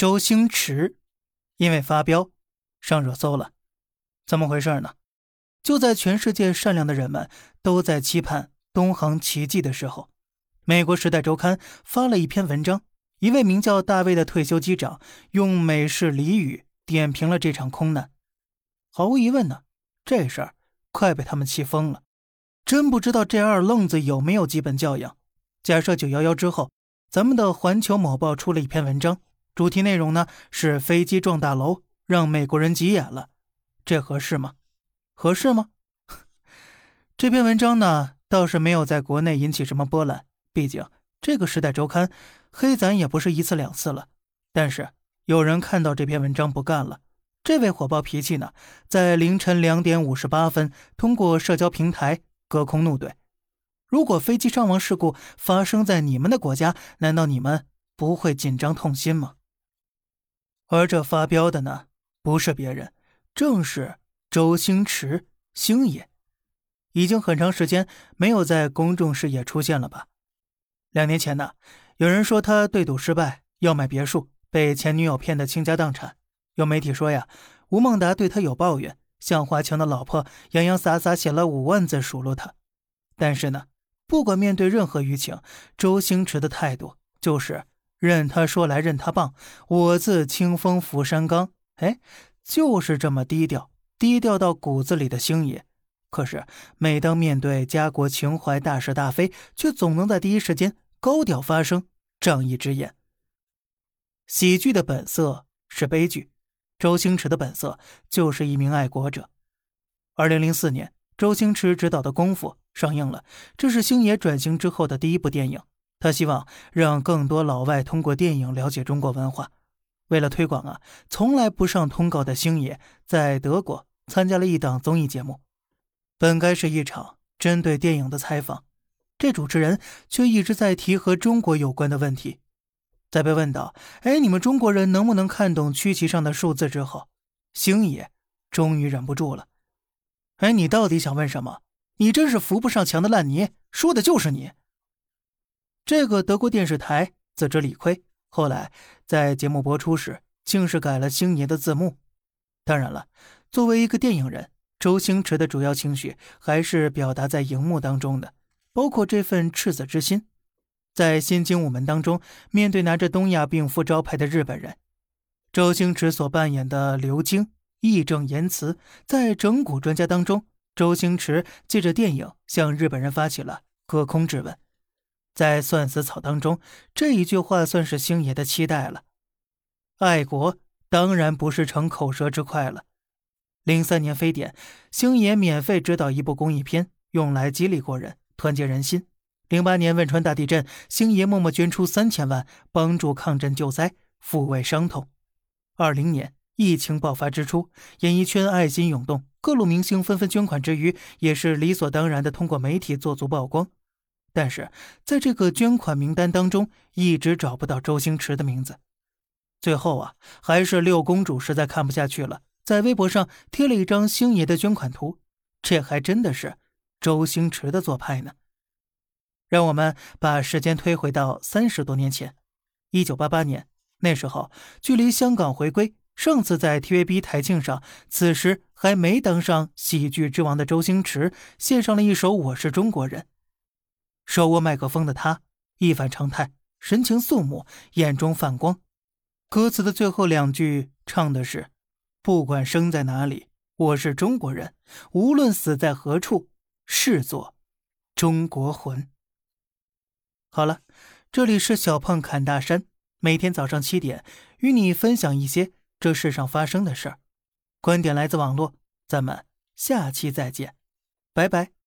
周星驰因为发飙上热搜了，怎么回事呢？就在全世界善良的人们都在期盼东航奇迹的时候，美国《时代周刊》发了一篇文章，一位名叫大卫的退休机长用美式俚语点评了这场空难。毫无疑问呢，这事儿快被他们气疯了。真不知道这二愣子有没有基本教养。假设九幺幺之后，咱们的环球某报出了一篇文章，主题内容呢是飞机撞大楼，让美国人急眼了，这合适吗？合适吗？这篇文章呢，倒是没有在国内引起什么波澜。毕竟这个时代周刊黑咱也不是一次两次了。但是有人看到这篇文章不干了，这位火爆脾气呢，在凌晨两点五十八分通过社交平台隔空怒怼：“如果飞机伤亡事故发生在你们的国家，难道你们不会紧张痛心吗？”而这发飙的呢，不是别人，正是。周星驰，星爷，已经很长时间没有在公众视野出现了吧？两年前呢，有人说他对赌失败，要买别墅，被前女友骗得倾家荡产。有媒体说呀，吴孟达对他有抱怨，向华强的老婆洋洋洒洒写了五万字数落他。但是呢，不管面对任何舆情，周星驰的态度就是任他说来任他棒，我自清风拂山岗。哎，就是这么低调。低调到骨子里的星爷，可是每当面对家国情怀大是大非，却总能在第一时间高调发声，仗义直言。喜剧的本色是悲剧，周星驰的本色就是一名爱国者。二零零四年，周星驰执导的《功夫》上映了，这是星爷转型之后的第一部电影。他希望让更多老外通过电影了解中国文化。为了推广啊，从来不上通告的星爷在德国。参加了一档综艺节目，本该是一场针对电影的采访，这主持人却一直在提和中国有关的问题。在被问到“哎，你们中国人能不能看懂曲奇上的数字？”之后，星爷终于忍不住了：“哎，你到底想问什么？你真是扶不上墙的烂泥，说的就是你。”这个德国电视台自知理亏，后来在节目播出时，竟是改了星爷的字幕。当然了。作为一个电影人，周星驰的主要情绪还是表达在荧幕当中的，包括这份赤子之心。在《新精武门》当中，面对拿着东亚病夫招牌的日本人，周星驰所扮演的刘京义正言辞。在整蛊专家当中，周星驰借着电影向日本人发起了隔空质问。在算死草当中，这一句话算是星爷的期待了。爱国当然不是逞口舌之快了。零三年非典，星爷免费指导一部公益片，用来激励国人、团结人心。零八年汶川大地震，星爷默默捐出三千万，帮助抗震救灾，抚慰伤痛。二零年疫情爆发之初，演艺圈爱心涌动，各路明星纷纷捐款之余，也是理所当然的通过媒体做足曝光。但是在这个捐款名单当中，一直找不到周星驰的名字。最后啊，还是六公主实在看不下去了。在微博上贴了一张星爷的捐款图，这还真的是周星驰的做派呢。让我们把时间推回到三十多年前，一九八八年，那时候距离香港回归，上次在 TVB 台庆上，此时还没当上喜剧之王的周星驰，献上了一首《我是中国人》。手握麦克风的他一反常态，神情肃穆，眼中泛光。歌词的最后两句唱的是。不管生在哪里，我是中国人。无论死在何处，视作中国魂。好了，这里是小胖侃大山，每天早上七点与你分享一些这世上发生的事儿。观点来自网络，咱们下期再见，拜拜。